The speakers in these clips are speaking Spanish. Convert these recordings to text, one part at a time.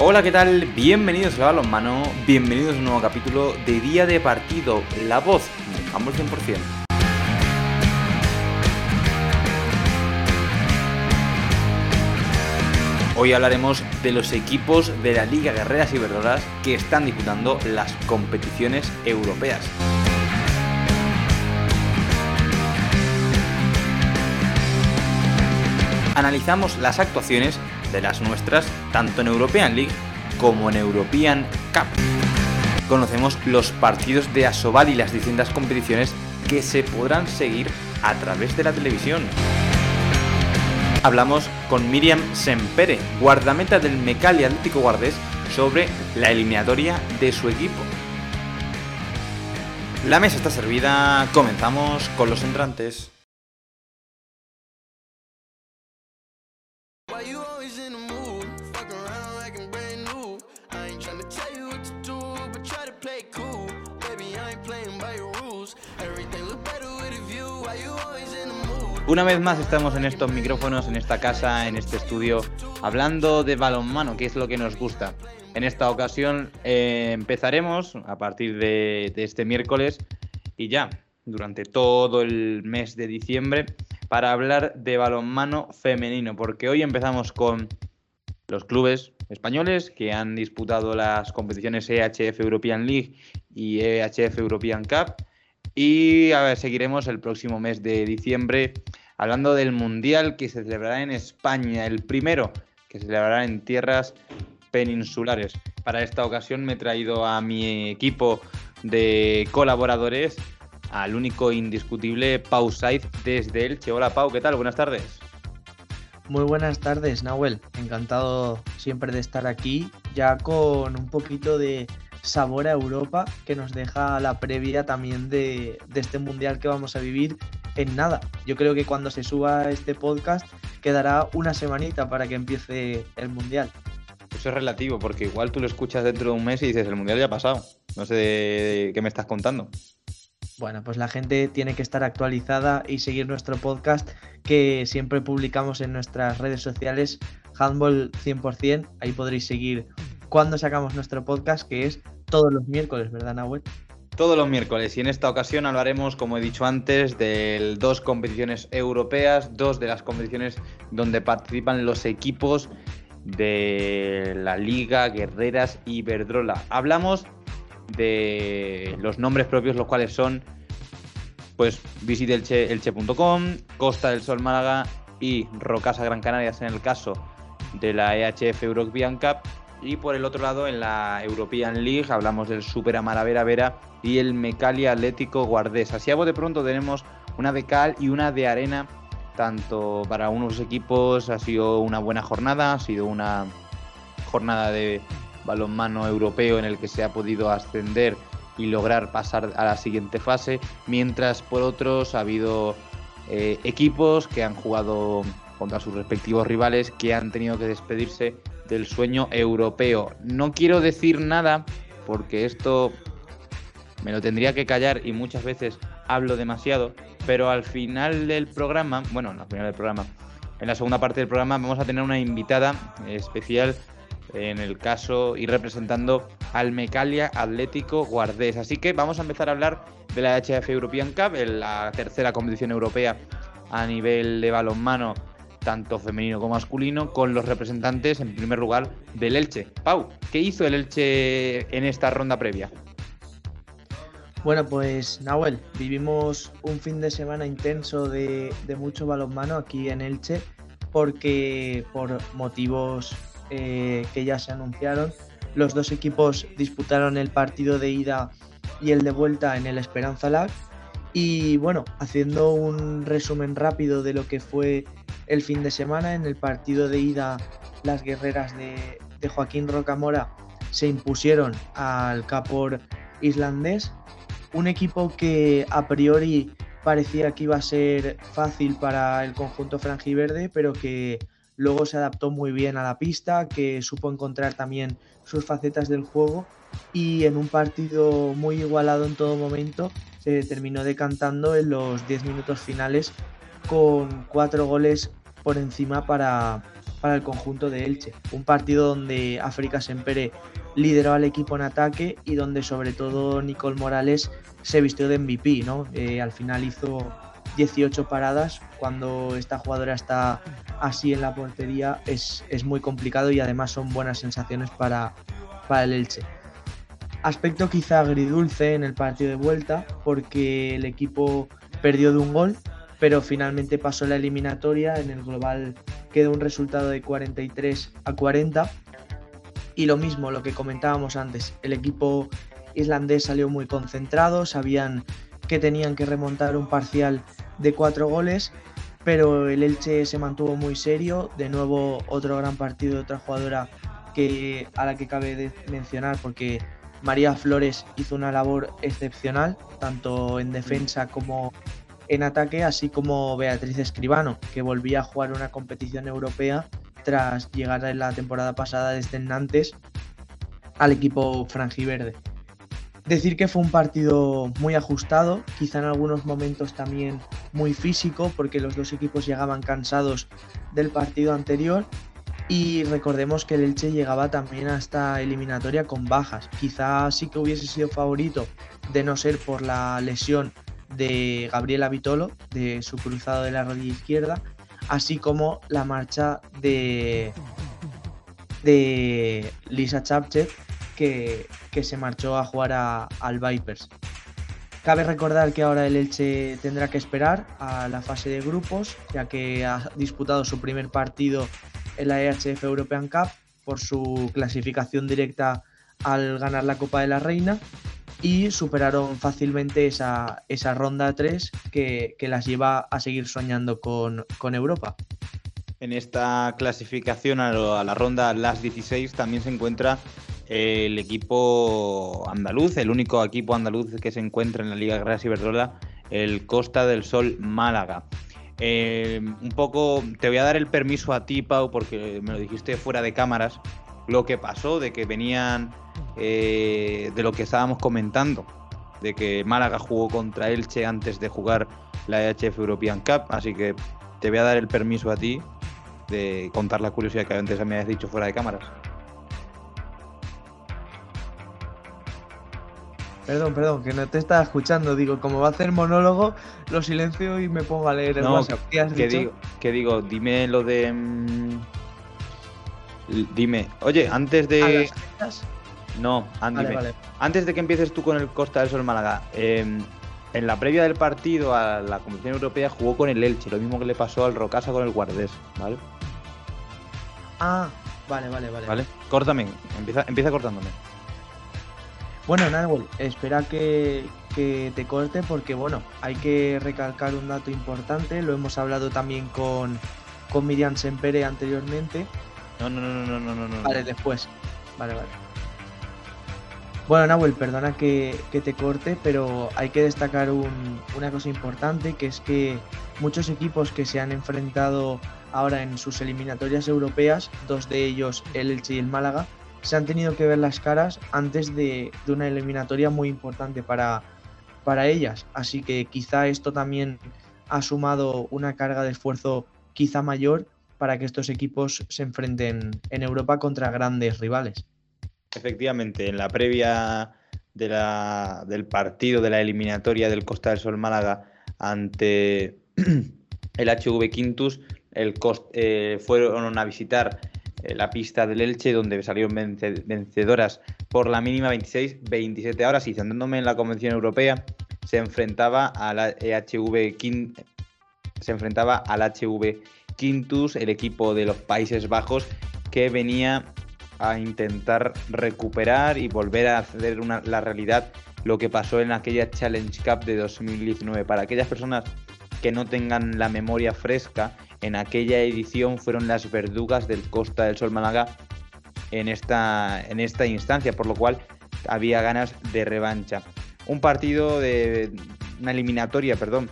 Hola, ¿qué tal? Bienvenidos a Balonmano, bienvenidos a un nuevo capítulo de Día de Partido, la voz de Humble 100%. Hoy hablaremos de los equipos de la Liga Guerreras y Verdoras que están disputando las competiciones europeas. Analizamos las actuaciones de las nuestras tanto en European League como en European Cup. Conocemos los partidos de Asobal y las distintas competiciones que se podrán seguir a través de la televisión. Hablamos con Miriam Sempere, guardameta del Mecali Atlético Guardés, sobre la eliminatoria de su equipo. La mesa está servida, comenzamos con los entrantes. Una vez más estamos en estos micrófonos, en esta casa, en este estudio, hablando de balonmano, que es lo que nos gusta. En esta ocasión eh, empezaremos a partir de, de este miércoles y ya durante todo el mes de diciembre para hablar de balonmano femenino, porque hoy empezamos con los clubes españoles que han disputado las competiciones EHF European League y EHF European Cup y a ver, seguiremos el próximo mes de diciembre hablando del Mundial que se celebrará en España, el primero que se celebrará en tierras peninsulares. Para esta ocasión me he traído a mi equipo de colaboradores, al único indiscutible Pau Saiz desde Elche. Hola Pau, ¿qué tal? Buenas tardes. Muy buenas tardes, Nahuel. Encantado siempre de estar aquí, ya con un poquito de sabor a Europa que nos deja la previa también de, este mundial que vamos a vivir en nada. Yo creo que cuando se suba este podcast quedará una semanita para que empiece el mundial. Eso es relativo, porque igual tú lo escuchas dentro de un mes y dices, el mundial ya ha pasado. No sé de qué me estás contando. Bueno, pues la gente tiene que estar actualizada y seguir nuestro podcast que siempre publicamos en nuestras redes sociales, Handball 100%. Ahí podréis seguir cuando sacamos nuestro podcast, que es todos los miércoles, ¿verdad, Nahuel? Todos los miércoles y en esta ocasión hablaremos, como he dicho antes, de dos competiciones europeas, dos de las competiciones donde participan los equipos de la Liga Guerreras y Verdrola. Hablamos de los nombres propios, los cuales son pues visitelche.com, Costa del Sol Málaga y Rocasa Gran Canarias en el caso de la EHF European Cup y por el otro lado, en la European League, hablamos del Super Amaravera Vera y el Mecali Atlético Guardés. Así a de pronto tenemos una de cal y una de arena, tanto para unos equipos ha sido una buena jornada, ha sido una jornada de balonmano europeo en el que se ha podido ascender y lograr pasar a la siguiente fase, mientras por otros ha habido eh, equipos que han jugado contra sus respectivos rivales que han tenido que despedirse del sueño europeo. No quiero decir nada porque esto me lo tendría que callar y muchas veces hablo demasiado, pero al final del programa, bueno, al final del programa, en la segunda parte del programa vamos a tener una invitada especial en el caso y representando al Mecalia Atlético Guardés. Así que vamos a empezar a hablar de la HF European Cup, la tercera competición europea a nivel de balonmano tanto femenino como masculino, con los representantes, en primer lugar, del Elche. Pau, ¿qué hizo el Elche en esta ronda previa? Bueno, pues Nahuel, vivimos un fin de semana intenso de, mucho balonmano aquí en Elche, porque por motivos eh, que ya se anunciaron, los dos equipos disputaron el partido de ida y el de vuelta en el Esperanza Lag. Y bueno, haciendo un resumen rápido de lo que fue el fin de semana. En el partido de ida, las guerreras de, Joaquín Rocamora se impusieron al Capor islandés. Un equipo que a priori parecía que iba a ser fácil para el conjunto franjiverde, pero que luego se adaptó muy bien a la pista, que supo encontrar también sus facetas del juego y en un partido muy igualado en todo momento se terminó decantando en los 10 minutos finales con cuatro goles por encima para, para el conjunto de Elche. Un partido donde África Sempere lideró al equipo en ataque y donde sobre todo Nicole Morales se vistió de MVP, ¿no? Eh, al final hizo 18 paradas. Cuando esta jugadora está así en la portería es, es muy complicado y además son buenas sensaciones para, para el Elche. Aspecto quizá agridulce en el partido de vuelta porque el equipo perdió de un gol, pero finalmente pasó la eliminatoria. En el global quedó un resultado de 43 a 40. Y lo mismo, lo que comentábamos antes, el equipo islandés salió muy concentrado, sabían que tenían que remontar un parcial de cuatro goles, pero el Elche se mantuvo muy serio. De nuevo, otro gran partido de otra jugadora que, a la que cabe de mencionar, porque María Flores hizo una labor excepcional, tanto en defensa como en ataque, así como Beatriz Escribano, que volvía a jugar una competición europea tras llegar en la temporada pasada desde Nantes al equipo franjiverde. Decir que fue un partido muy ajustado, quizá en algunos momentos también muy físico, porque los dos equipos llegaban cansados del partido anterior. Y recordemos que el Elche llegaba también a esta eliminatoria con bajas. Quizá sí que hubiese sido favorito de no ser por la lesión de Gabriela Vitolo, de su cruzado de la rodilla izquierda, así como la marcha de, de Lisa Chapchet, que, se marchó a jugar al Vipers. Cabe recordar que ahora el Elche tendrá que esperar a la fase de grupos, ya que ha disputado su primer partido en la EHF European Cup por su clasificación directa al ganar la Copa de la Reina y superaron fácilmente esa, esa ronda 3 que, las lleva a seguir soñando con, Europa. En esta clasificación a, la ronda las 16 también se encuentra el equipo andaluz, el único equipo andaluz que se encuentra en la Liga Gras Iberdrola, el Costa del Sol Málaga. Eh, un poco, te voy a dar el permiso a ti, Pau, porque me lo dijiste fuera de cámaras, lo que pasó de que venían eh, de lo que estábamos comentando, de que Málaga jugó contra Elche antes de jugar la EHF European Cup, así que te voy a dar el permiso a ti de contar la curiosidad que antes me habías dicho fuera de cámaras. Perdón, perdón, que no te estaba escuchando. Digo, como va a hacer monólogo, lo silencio y me pongo a leer el WhatsApp. ¿Qué Digo, que digo, dime lo de. Mm, dime, oye, antes de. No, Andy, antes de que empieces tú con el Costa del Sol Málaga, em, en la previa del partido a la Comisión Europea jugó con el Elche, lo mismo que le pasó al Rocasa con el Guardés, ¿vale? Ah, vale, vale, vale. Vale, córtame, empieza, empieza cortándome. Bueno, Nahuel, espera que, que, te corte porque, bueno, hay que recalcar un dato importante, lo hemos hablado también con, con Miriam Sempere anteriormente. No, no, no, no, no, no, no. Vale, después. Vale, vale. Bueno, Nahuel, perdona que, te corte, pero hay que destacar una cosa importante, que es que muchos equipos que se han enfrentado ahora en sus eliminatorias europeas, dos de ellos, el Elche y el Málaga, se han tenido que ver las caras antes de, una eliminatoria muy importante para, para ellas. Así que quizá esto también ha sumado una carga de esfuerzo quizá mayor para que estos equipos se enfrenten en Europa contra grandes rivales. Efectivamente, en la previa de la, del partido de la eliminatoria del Costa del Sol Málaga ante el HV Quintus, el eh, fueron a visitar eh, la pista del Elche, donde salieron vencedoras por la mínima 26-27 horas. Y centrándome en la Convención Europea, se enfrentaba a la HV se enfrentaba al HV Quintus, el equipo de los Países Bajos, que venía a intentar recuperar y volver a hacer una, la realidad lo que pasó en aquella Challenge Cup de 2019. Para aquellas personas que no tengan la memoria fresca, en aquella edición fueron las verdugas del Costa del Sol Málaga en esta, en esta instancia, por lo cual había ganas de revancha. Un partido de una eliminatoria, perdón,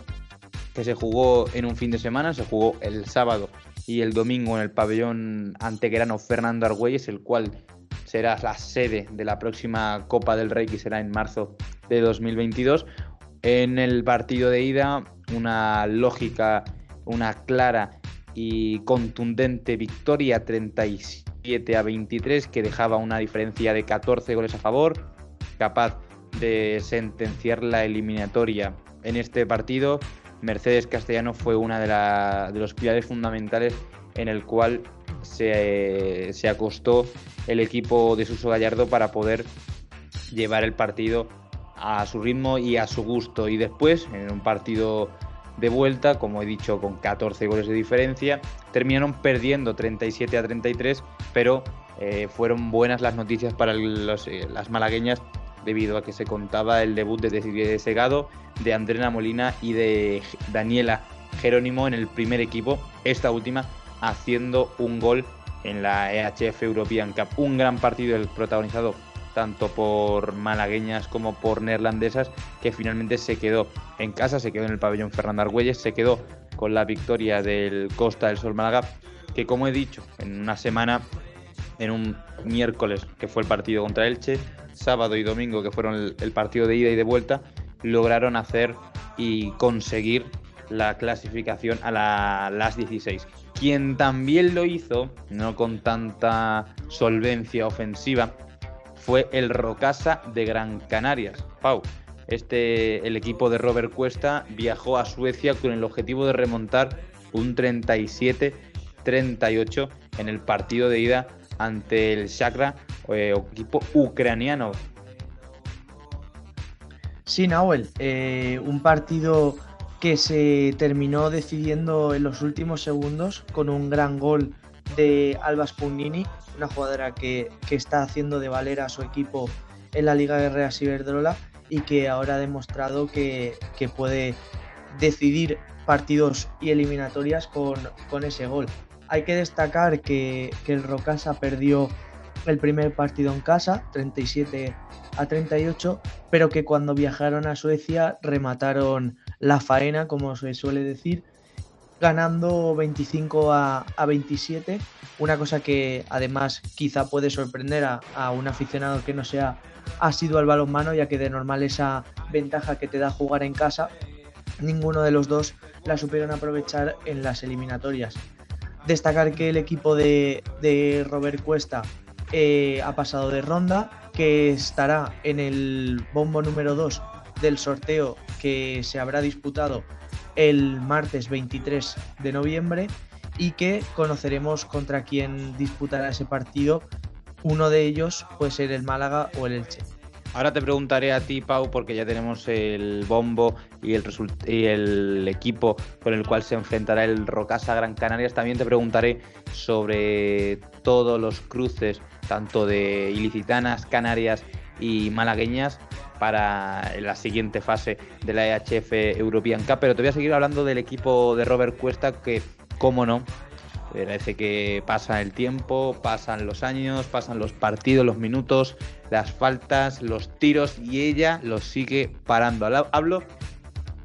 que se jugó en un fin de semana, se jugó el sábado y el domingo en el pabellón antegrano Fernando Argüelles, el cual será la sede de la próxima Copa del Rey que será en marzo de 2022. En el partido de ida, una lógica, una clara y contundente victoria 37 a 23 que dejaba una diferencia de 14 goles a favor, capaz de sentenciar la eliminatoria en este partido. Mercedes Castellano fue una de, de los pilares fundamentales en el cual se, se, acostó el equipo de Suso Gallardo para poder llevar el partido a su ritmo y a su gusto. Y después, en un partido de vuelta, como he dicho, con 14 goles de diferencia, terminaron perdiendo 37 a 33, pero eh, fueron buenas las noticias para eh, las malagueñas debido a que se contaba el debut de Segado, de Andrena Molina y de Daniela Jerónimo en el primer equipo, esta última haciendo un gol en la EHF European Cup. Un gran partido el protagonizado tanto por malagueñas como por neerlandesas, que finalmente se quedó en casa, se quedó en el pabellón Fernando Argüelles, se quedó con la victoria del Costa del Sol Málaga, que como he dicho, en una semana, en un miércoles que fue el partido contra Elche, sábado y domingo que fueron el, partido de ida y de vuelta, lograron hacer y conseguir la clasificación a las 16. Quien también lo hizo, no con tanta solvencia ofensiva, fue el Rocasa de Gran Canarias. Pau, este, el equipo de Robert Cuesta viajó a Suecia con el objetivo de remontar un 37-38 en el partido de ida ante el Shakra, eh, equipo ucraniano. Sí, Nahuel, eh, un partido que se terminó decidiendo en los últimos segundos con un gran gol de Albas Pugnini una jugadora que, está haciendo de valer a su equipo en la Liga Guerrera Ciberdrola y que ahora ha demostrado que, puede decidir partidos y eliminatorias con, ese gol. Hay que destacar que, el Rocasa perdió el primer partido en casa, 37 a 38, pero que cuando viajaron a Suecia remataron la faena, como se suele decir, ganando 25 a, 27, una cosa que además quizá puede sorprender a, un aficionado que no sea asiduo al balonmano, ya que de normal esa ventaja que te da jugar en casa, ninguno de los dos la supieron aprovechar en las eliminatorias. Destacar que el equipo de, Robert Cuesta eh, ha pasado de ronda, que estará en el bombo número 2 del sorteo que se habrá disputado el martes 23 de noviembre y que conoceremos contra quién disputará ese partido. Uno de ellos puede ser el Málaga o el Elche. Ahora te preguntaré a ti, Pau, porque ya tenemos el bombo y el, y el equipo con el cual se enfrentará el Rocasa Gran Canarias. También te preguntaré sobre todos los cruces, tanto de ilicitanas, canarias y malagueñas, para la siguiente fase de la EHF European Cup. Pero te voy a seguir hablando del equipo de Robert Cuesta, que, cómo no, parece que pasa el tiempo, pasan los años, pasan los partidos, los minutos, las faltas, los tiros y ella los sigue parando. Hablo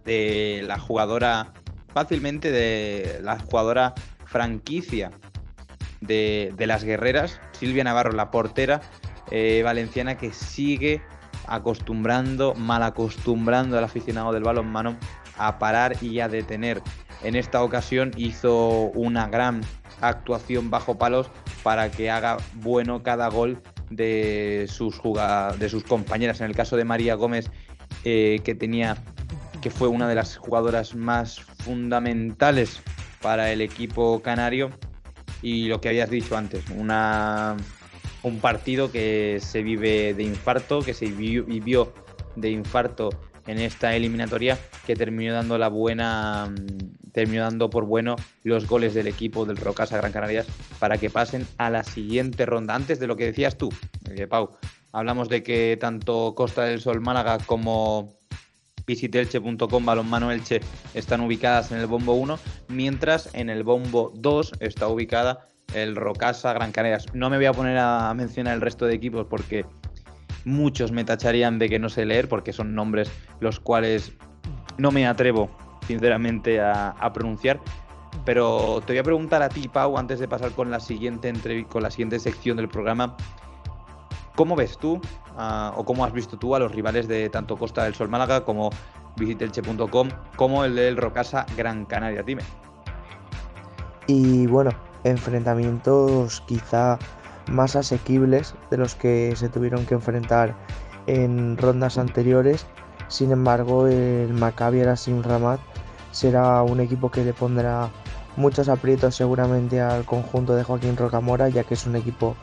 de la jugadora, fácilmente de la jugadora franquicia de, las guerreras, Silvia Navarro, la portera eh, valenciana que sigue acostumbrando, mal acostumbrando al aficionado del balonmano a parar y a detener. En esta ocasión hizo una gran actuación bajo palos para que haga bueno cada gol de sus, de sus compañeras. En el caso de María Gómez, eh, que tenía que fue una de las jugadoras más fundamentales para el equipo canario. Y lo que habías dicho antes, una un partido que se vive de infarto, que se vivió de infarto en esta eliminatoria, que terminó dando la buena, mm, terminó dando por bueno los goles del equipo del Rocasa Gran Canarias para que pasen a la siguiente ronda. Antes de lo que decías tú, eh, Pau, hablamos de que tanto Costa del Sol Málaga como visitelche.com Balonmano Elche están ubicadas en el bombo 1, mientras en el bombo 2 está ubicada el Rocasa, Gran Canarias. No me voy a poner a mencionar el resto de equipos porque muchos me tacharían de que no sé leer porque son nombres los cuales no me atrevo sinceramente a, pronunciar. Pero te voy a preguntar a ti, Pau, antes de pasar con la siguiente con la siguiente sección del programa. ¿Cómo ves tú o cómo has visto tú a los rivales de tanto Costa del Sol Málaga como visitelche.com como el del Rocasa Gran Canaria? Dime. y bueno, enfrentamientos quizá más asequibles de los que se tuvieron que enfrentar en rondas anteriores. Sin embargo, el Maccabi Arasim Ramat será un equipo que le pondrá muchos aprietos seguramente al conjunto de Joaquín Rocamora, ya que es un equipo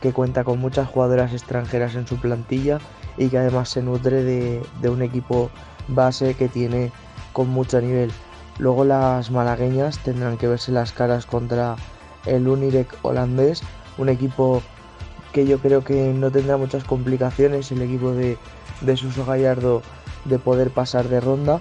que cuenta con muchas jugadoras extranjeras en su plantilla y que además se nutre de, un equipo base que tiene con mucho nivel. Luego las malagueñas tendrán que verse las caras contra el Unirec holandés, un equipo que yo creo que no tendrá muchas complicaciones, el equipo de, de Suso Gallardo de poder pasar de ronda.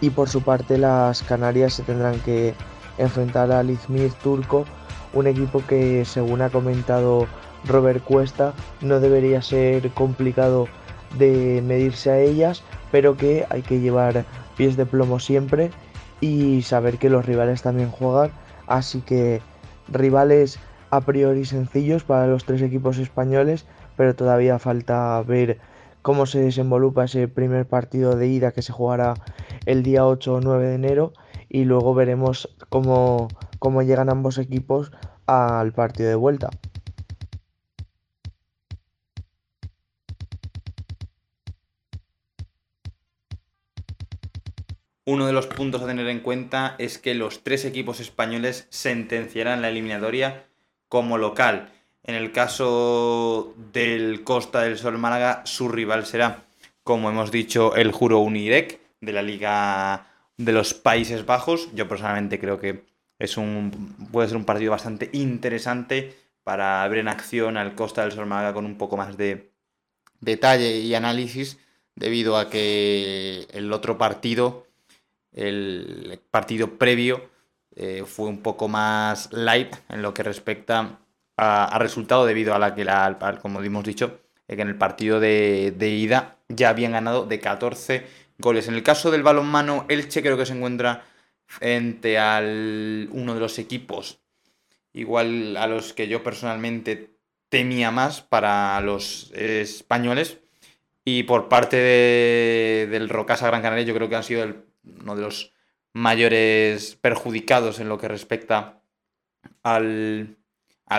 Y por su parte las Canarias se tendrán que enfrentar al Izmir turco, un equipo que según ha comentado Robert Cuesta no debería ser complicado de medirse a ellas, pero que hay que llevar pies de plomo siempre y saber que los rivales también juegan, así que rivales a priori sencillos para los tres equipos españoles, pero todavía falta ver cómo se desenvolupa ese primer partido de ida que se jugará el día 8 o 9 de enero y luego veremos cómo, cómo llegan ambos equipos al partido de vuelta. Uno de los puntos a tener en cuenta es que los tres equipos españoles sentenciarán la eliminatoria como local. En el caso del Costa del Sol Málaga, su rival será, como hemos dicho, el Juro Unirec de la Liga de los Países Bajos. Yo personalmente creo que es un, puede ser un partido bastante interesante para ver en acción al Costa del Sol Málaga con un poco más de detalle y análisis, debido a que el otro partido el partido previo eh, fue un poco más light en lo que respecta a, resultado debido a la que, la, como hemos dicho, eh, que en el partido de, ida ya habían ganado de 14 goles. En el caso del balonmano, Elche creo que se encuentra frente al uno de los equipos igual a los que yo personalmente temía más para los españoles. Y por parte del Rocasa Gran Canaria, yo creo que han sido uno de los mayores perjudicados en lo que respecta al,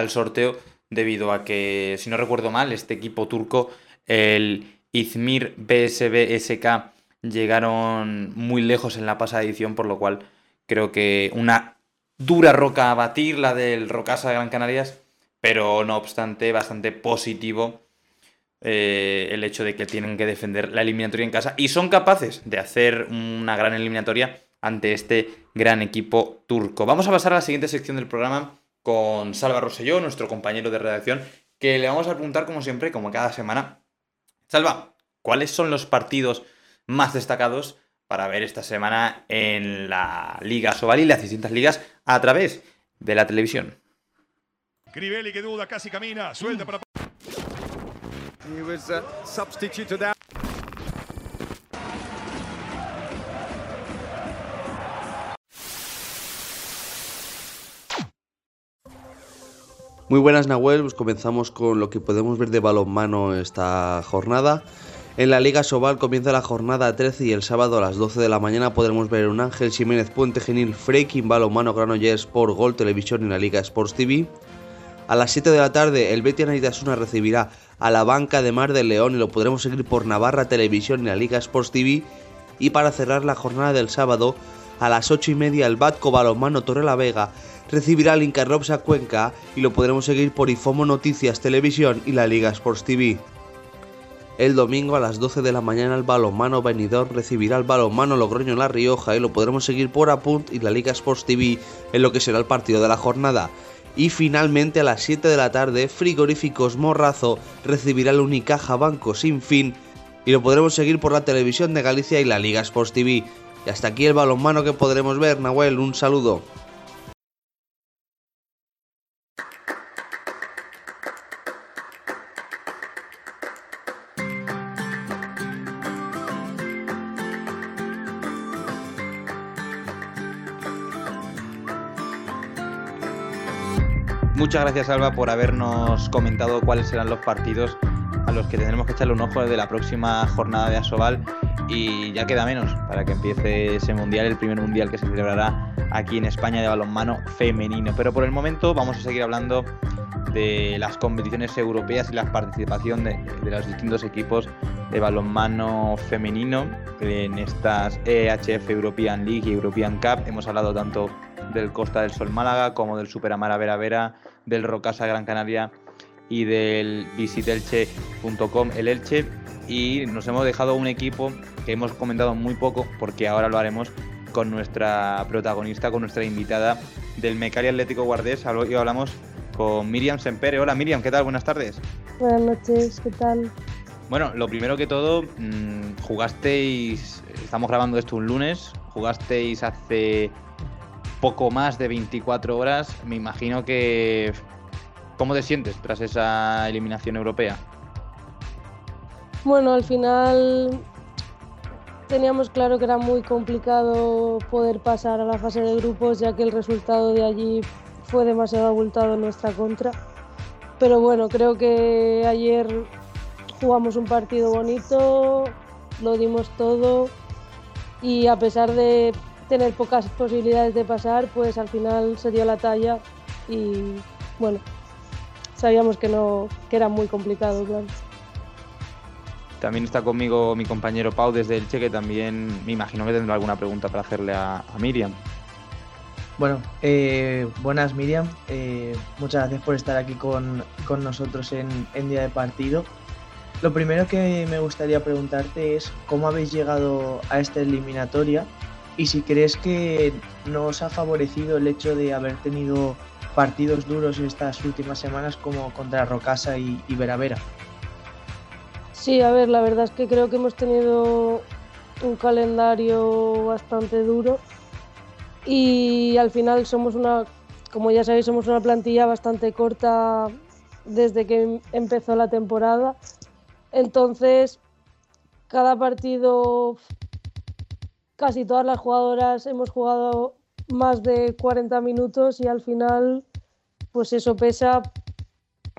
sorteo, debido a que, si no recuerdo mal, este equipo turco, el Izmir BSB SK, llegaron muy lejos en la pasada edición, por lo cual creo que una dura roca a batir, la del Rocasa de Gran Canarias, pero no obstante bastante positivo eh, el hecho de que tienen que defender la eliminatoria en casa y son capaces de hacer una gran eliminatoria ante este gran equipo turco. Vamos a pasar a la siguiente sección del programa con Salva Rosselló, nuestro compañero de redacción, que le vamos a preguntar como siempre, como cada semana. Salva, ¿cuáles son los partidos más destacados para ver esta semana en la Liga Sobalí, las distintas ligas, a través de la televisión? Crivelli que duda, casi camina, suelta para... Uh, Muy buenas Nahuel, pues comenzamos con lo que podemos ver de balonmano esta jornada. En la Liga Sobal comienza la jornada 13 y el sábado a las 12 de la mañana podremos ver un Ángel Jiménez Puente Genil Freaking Balonmano Granollers por Gol Televisión en la Liga Sports TV. A las 7 de la tarde el Betis Anaitasuna recibirá a la banca de Mar del León y lo podremos seguir por Navarra Televisión y la Liga Sports TV. Y para cerrar la jornada del sábado, a las 8 y media el Batco Balonmano Torre la Vega recibirá al Incarropsa Cuenca y lo podremos seguir por Ifomo Noticias Televisión y la Liga Sports TV. El domingo a las 12 de la mañana el balonmano Benidorm recibirá al balonmano Logroño La Rioja y lo podremos seguir por Apunt y la Liga Sports TV en lo que será el partido de la jornada. Y finalmente a las 7 de la tarde, Frigoríficos Morrazo recibirá el Unicaja Banco Sin Fin y lo podremos seguir por la televisión de Galicia y la Liga Sports TV. Y hasta aquí el balonmano que podremos ver, Nahuel, un saludo. Muchas gracias, Alba, por habernos comentado cuáles serán los partidos a los que tendremos que echarle un ojo de la próxima jornada de Asobal. Y ya queda menos para que empiece ese mundial, el primer mundial que se celebrará aquí en España de balonmano femenino. Pero por el momento vamos a seguir hablando de las competiciones europeas y la participación de, los distintos equipos de balonmano femenino en estas EHF European League y European Cup. Hemos hablado tanto del Costa del Sol Málaga como del Superamara Vera Vera, del Rocasa Gran Canaria y del visitelche.com el Elche y nos hemos dejado un equipo que hemos comentado muy poco porque ahora lo haremos con nuestra protagonista, con nuestra invitada del Mecari Atlético Guardés. Y hablamos con Miriam Sempere. Hola Miriam, ¿qué tal? Buenas tardes. Buenas noches, ¿qué tal? Bueno, lo primero que todo, mmm, jugasteis, estamos grabando esto un lunes, jugasteis hace poco más de 24 horas. Me imagino que... ¿Cómo te sientes tras esa eliminación europea? Bueno, al final teníamos claro que era muy complicado poder pasar a la fase de grupos ya que el resultado de allí fue demasiado abultado en nuestra contra. Pero bueno, creo que ayer jugamos un partido bonito, lo dimos todo y a pesar de tener pocas posibilidades de pasar, pues al final se dio la talla y bueno, sabíamos que no que era muy complicado, claro. También está conmigo mi compañero Pau desde Elche, que también me imagino que tendrá alguna pregunta para hacerle a, Miriam. Bueno, eh, buenas Miriam, eh, muchas gracias por estar aquí con, nosotros en, día de partido. Lo primero que me gustaría preguntarte es cómo habéis llegado a esta eliminatoria y si crees que no os ha favorecido el hecho de haber tenido partidos duros estas últimas semanas como contra Rocasa y, y Veravera. Sí, a ver, la verdad es que creo que hemos tenido un calendario bastante duro y al final somos una, como ya sabéis, somos una plantilla bastante corta desde que empezó la temporada. Entonces, cada partido, casi todas las jugadoras hemos jugado más de 40 minutos y al final, pues eso pesa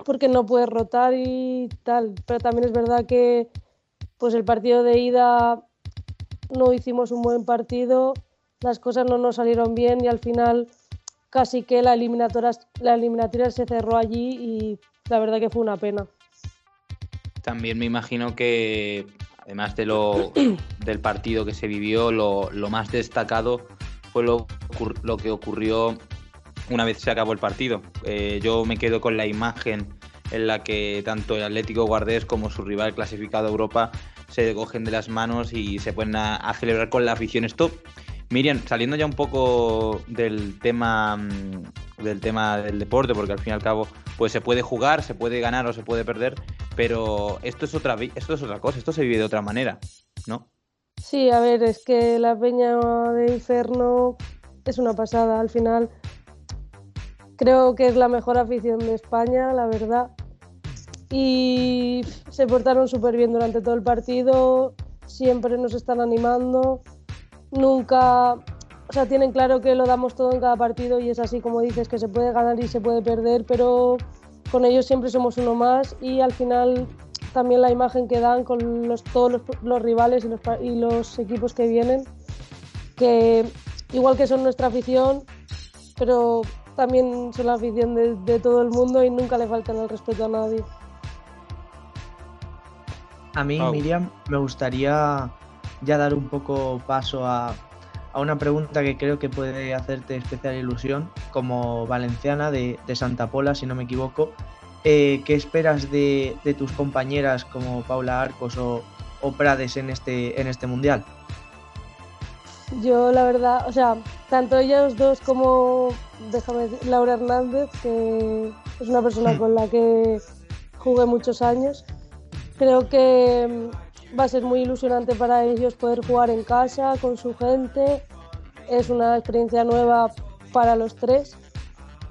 porque no puedes rotar y tal. Pero también es verdad que pues el partido de ida no hicimos un buen partido, las cosas no nos salieron bien y al final casi que la eliminatoria, la eliminatoria se cerró allí y la verdad que fue una pena. También me imagino que, además de lo, del partido que se vivió, lo, más destacado fue lo, lo que ocurrió una vez se acabó el partido. Eh, yo me quedo con la imagen en la que tanto el Atlético Guardés como su rival clasificado a Europa se cogen de las manos y se ponen a, celebrar con la afición. Esto, Miriam, saliendo ya un poco del tema mm, del tema del deporte, porque al fin y al cabo, pues se puede jugar, se puede ganar o se puede perder, pero esto es otra esto es otra cosa, esto se vive de otra manera, ¿no? Sí, a ver, es que la peña de Inferno es una pasada. Al final Creo que es la mejor afición de España, la verdad. Y se portaron súper bien durante todo el partido, siempre nos están animando, nunca, o sea, tienen claro que lo damos todo en cada partido y es así como dices, que se puede ganar y se puede perder, pero con ellos siempre somos uno más y al final también la imagen que dan con los, todos los, rivales y los, y los equipos que vienen, que igual que son nuestra afición, pero también son la afición de, todo el mundo y nunca le faltan el respeto a nadie. A mí, Miriam, me gustaría ya dar un poco paso a, una pregunta que creo que puede hacerte especial ilusión, como valenciana de, Santa Pola, si no me equivoco. Eh, ¿Qué esperas de, tus compañeras como Paula Arcos o, o Prades en este, en este mundial? Yo la verdad, o sea, tanto ellos dos como, déjame decir, Laura Hernández, que es una persona con la que jugué muchos años, creo que va a ser muy ilusionante para ellos poder jugar en casa con su gente. Es una experiencia nueva para los tres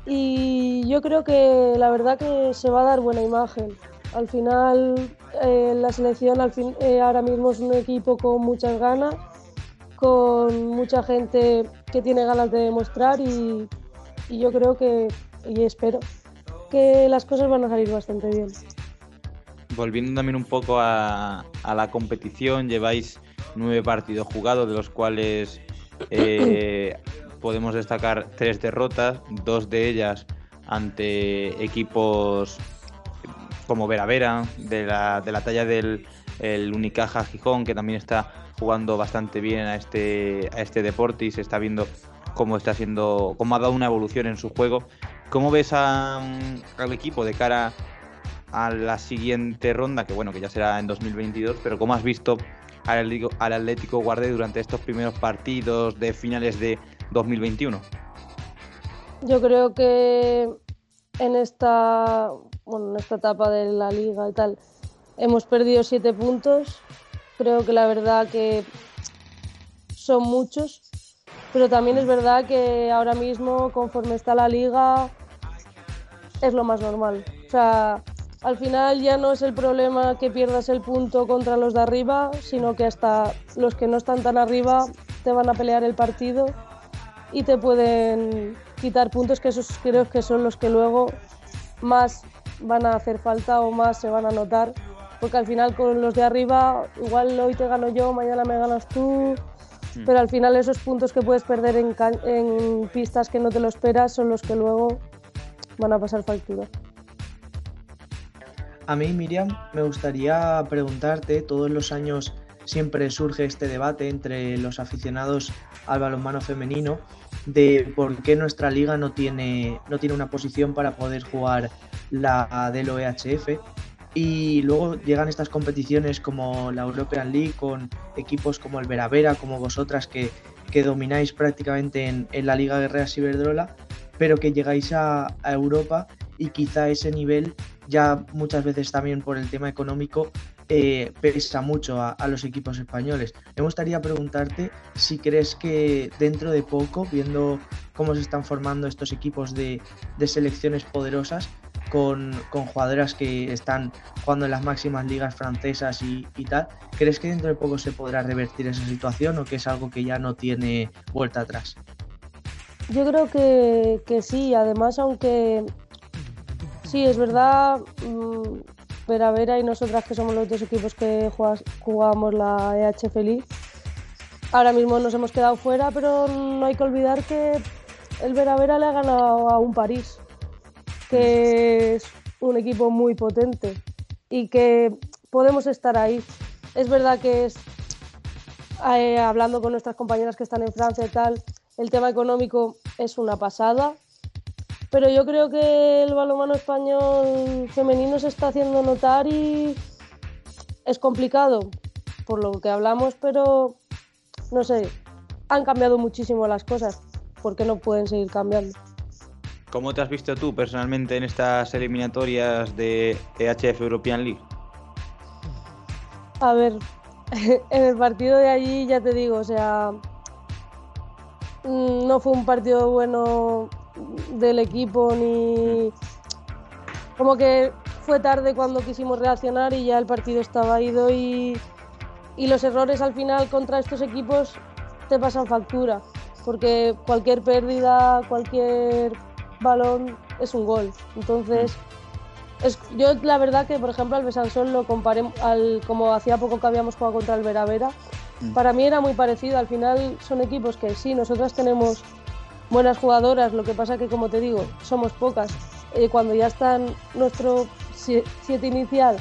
y yo creo que la verdad que se va a dar buena imagen. Al final, eh, la selección eh, ahora mismo es un equipo con muchas ganas con mucha gente que tiene ganas de demostrar y, yo creo que, y espero, que las cosas van a salir bastante bien. Volviendo también un poco a, la competición, lleváis nueve partidos jugados, de los cuales eh, podemos destacar tres derrotas, dos de ellas ante equipos como Vera Vera, de la, de la talla del el Unicaja Gijón, que también está jugando bastante bien a este, a este deporte y se está viendo cómo está haciendo, cómo ha dado una evolución en su juego. ¿Cómo ves al equipo de cara a la siguiente ronda, que bueno, que ya será en 2022, pero cómo has visto al Atlético, al Atlético Guardé durante estos primeros partidos de finales de 2021? Yo creo que en esta, bueno, en esta etapa de la liga y tal, hemos perdido siete puntos. Creo que la verdad que son muchos, pero también es verdad que ahora mismo, conforme está la liga, es lo más normal. O sea, al final ya no es el problema que pierdas el punto contra los de arriba, sino que hasta los que no están tan arriba te van a pelear el partido y te pueden quitar puntos que esos creo que son los que luego más van a hacer falta o más se van a notar porque al final con los de arriba igual hoy te gano yo, mañana me ganas tú, hmm. pero al final esos puntos que puedes perder en, en pistas que no te lo esperas son los que luego van a pasar factura. A mí, Miriam, me gustaría preguntarte, todos los años siempre surge este debate entre los aficionados al balonmano femenino de por qué nuestra liga no tiene, no tiene una posición para poder jugar la del OEHF. Y luego llegan estas competiciones como la European League con equipos como el Vera Vera, como vosotras que, que domináis prácticamente en, en, la Liga Guerrera Ciberdrola, pero que llegáis a, a Europa y quizá ese nivel ya muchas veces también por el tema económico eh, pesa mucho a, los equipos españoles. Me gustaría preguntarte si crees que dentro de poco, viendo cómo se están formando estos equipos de, selecciones poderosas, con, jugadoras que están jugando en las máximas ligas francesas y, tal, ¿crees que dentro de poco se podrá revertir esa situación o que es algo que ya no tiene vuelta atrás? Yo creo que, que sí, además aunque sí, es verdad, mm, Vera Vera y nosotras que somos los dos equipos que jugamos la EH Feliz. Ahora mismo nos hemos quedado fuera, pero no hay que olvidar que el Vera Vera le ha ganado a un París, que es un equipo muy potente y que podemos estar ahí. Es verdad que eh, hablando con nuestras compañeras que están en Francia y tal, el tema económico es una pasada, pero yo creo que el balonmano español femenino se está haciendo notar y es complicado por lo que hablamos, pero no sé, han cambiado muchísimo las cosas. ¿Por qué no pueden seguir cambiando? ¿Cómo te has visto tú personalmente en estas eliminatorias de EHF European League? A ver, en el partido de allí ya te digo, o sea, mm, no fue un partido bueno del equipo ni... Como que fue tarde cuando quisimos reaccionar y ya el partido estaba ido y, y los errores al final contra estos equipos te pasan factura, porque cualquier pérdida, cualquier balón es un gol. Entonces, es, yo la verdad que, por ejemplo, al Besansol lo comparé al, como hacía poco que habíamos jugado contra el Vera Vera. Mm. Para mí era muy parecido. Al final son equipos que sí, nosotras tenemos buenas jugadoras, lo que pasa que, como te digo, somos pocas. Eh, cuando ya están nuestro siete inicial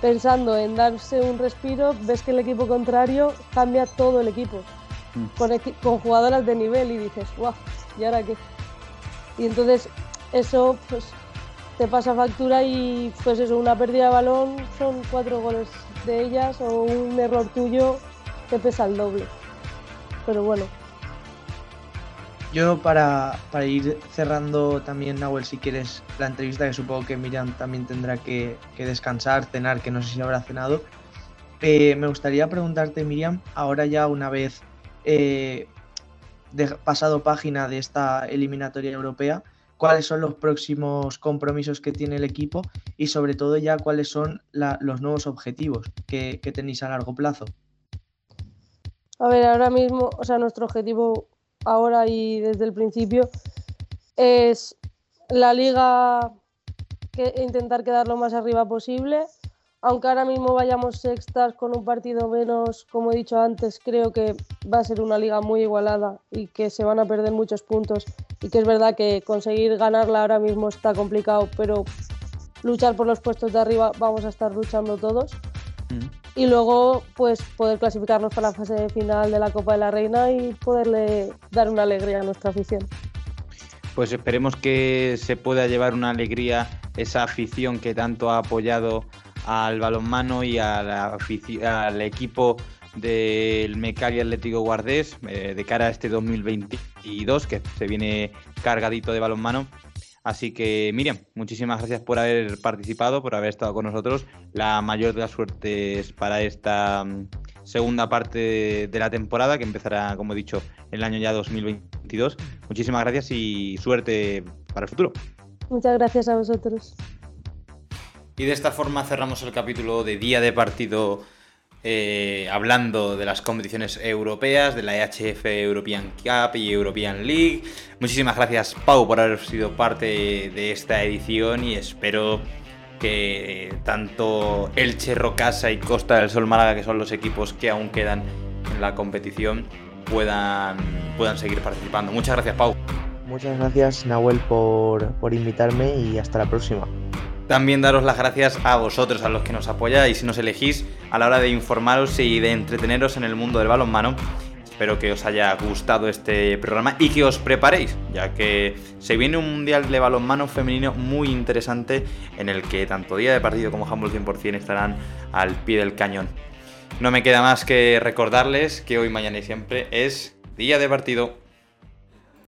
pensando en darse un respiro, ves que el equipo contrario cambia todo el equipo, mm. con, con, jugadoras de nivel y dices, guau, ¿y ahora qué? Y entonces eso pues te pasa factura y pues eso, una pérdida de balón son cuatro goles de ellas o un error tuyo te pesa el doble. Pero bueno, yo para, ir cerrando también, Nahuel, si quieres la entrevista, que supongo que Miriam también tendrá que, descansar, cenar, que no sé si habrá cenado, eh, me gustaría preguntarte, Miriam, ahora ya una vez eh, pasado página de esta eliminatoria europea, cuáles son los próximos compromisos que tiene el equipo y sobre todo ya cuáles son los nuevos objetivos que, que tenéis a largo plazo. A ver, ahora mismo, o sea, nuestro objetivo ahora y desde el principio es la liga que intentar quedar lo más arriba posible. aunque ahora mismo vayamos sextas con un partido menos, como he dicho antes, creo que va a ser una liga muy igualada y que se van a perder muchos puntos. Y que es verdad que conseguir ganarla ahora mismo está complicado, pero luchar por los puestos de arriba vamos a estar luchando todos. Y luego, pues poder clasificarnos para la fase final de la Copa de la Reina y poderle dar una alegría a nuestra afición. Pues esperemos que se pueda llevar una alegría esa afición que tanto ha apoyado al balonmano y al equipo del Mecari Atlético Guardés eh, de cara a este 2022 que se viene cargadito de balonmano. Así que Miriam, muchísimas gracias por haber participado, por haber estado con nosotros. La mayor de las suertes para esta mm, segunda parte de la temporada que empezará, como he dicho, el año ya 2022. Muchísimas gracias y suerte para el futuro. Muchas gracias a vosotros. Y de esta forma cerramos el capítulo de día de partido eh, hablando de las competiciones europeas, de la EHF European Cup y European League. Muchísimas gracias Pau por haber sido parte de esta edición y espero que tanto Elche, Rocasa y Costa del Sol Málaga, que son los equipos que aún quedan en la competición, puedan, puedan seguir participando. Muchas gracias Pau. Muchas gracias Nahuel por, por invitarme y hasta la próxima. También daros las gracias a vosotros, a los que nos apoyáis y nos elegís a la hora de informaros y de entreteneros en el mundo del balonmano. Espero que os haya gustado este programa y que os preparéis, ya que se viene un mundial de balonmano femenino muy interesante en el que tanto día de partido como Humble 100% estarán al pie del cañón. No me queda más que recordarles que hoy, mañana y siempre es día de partido.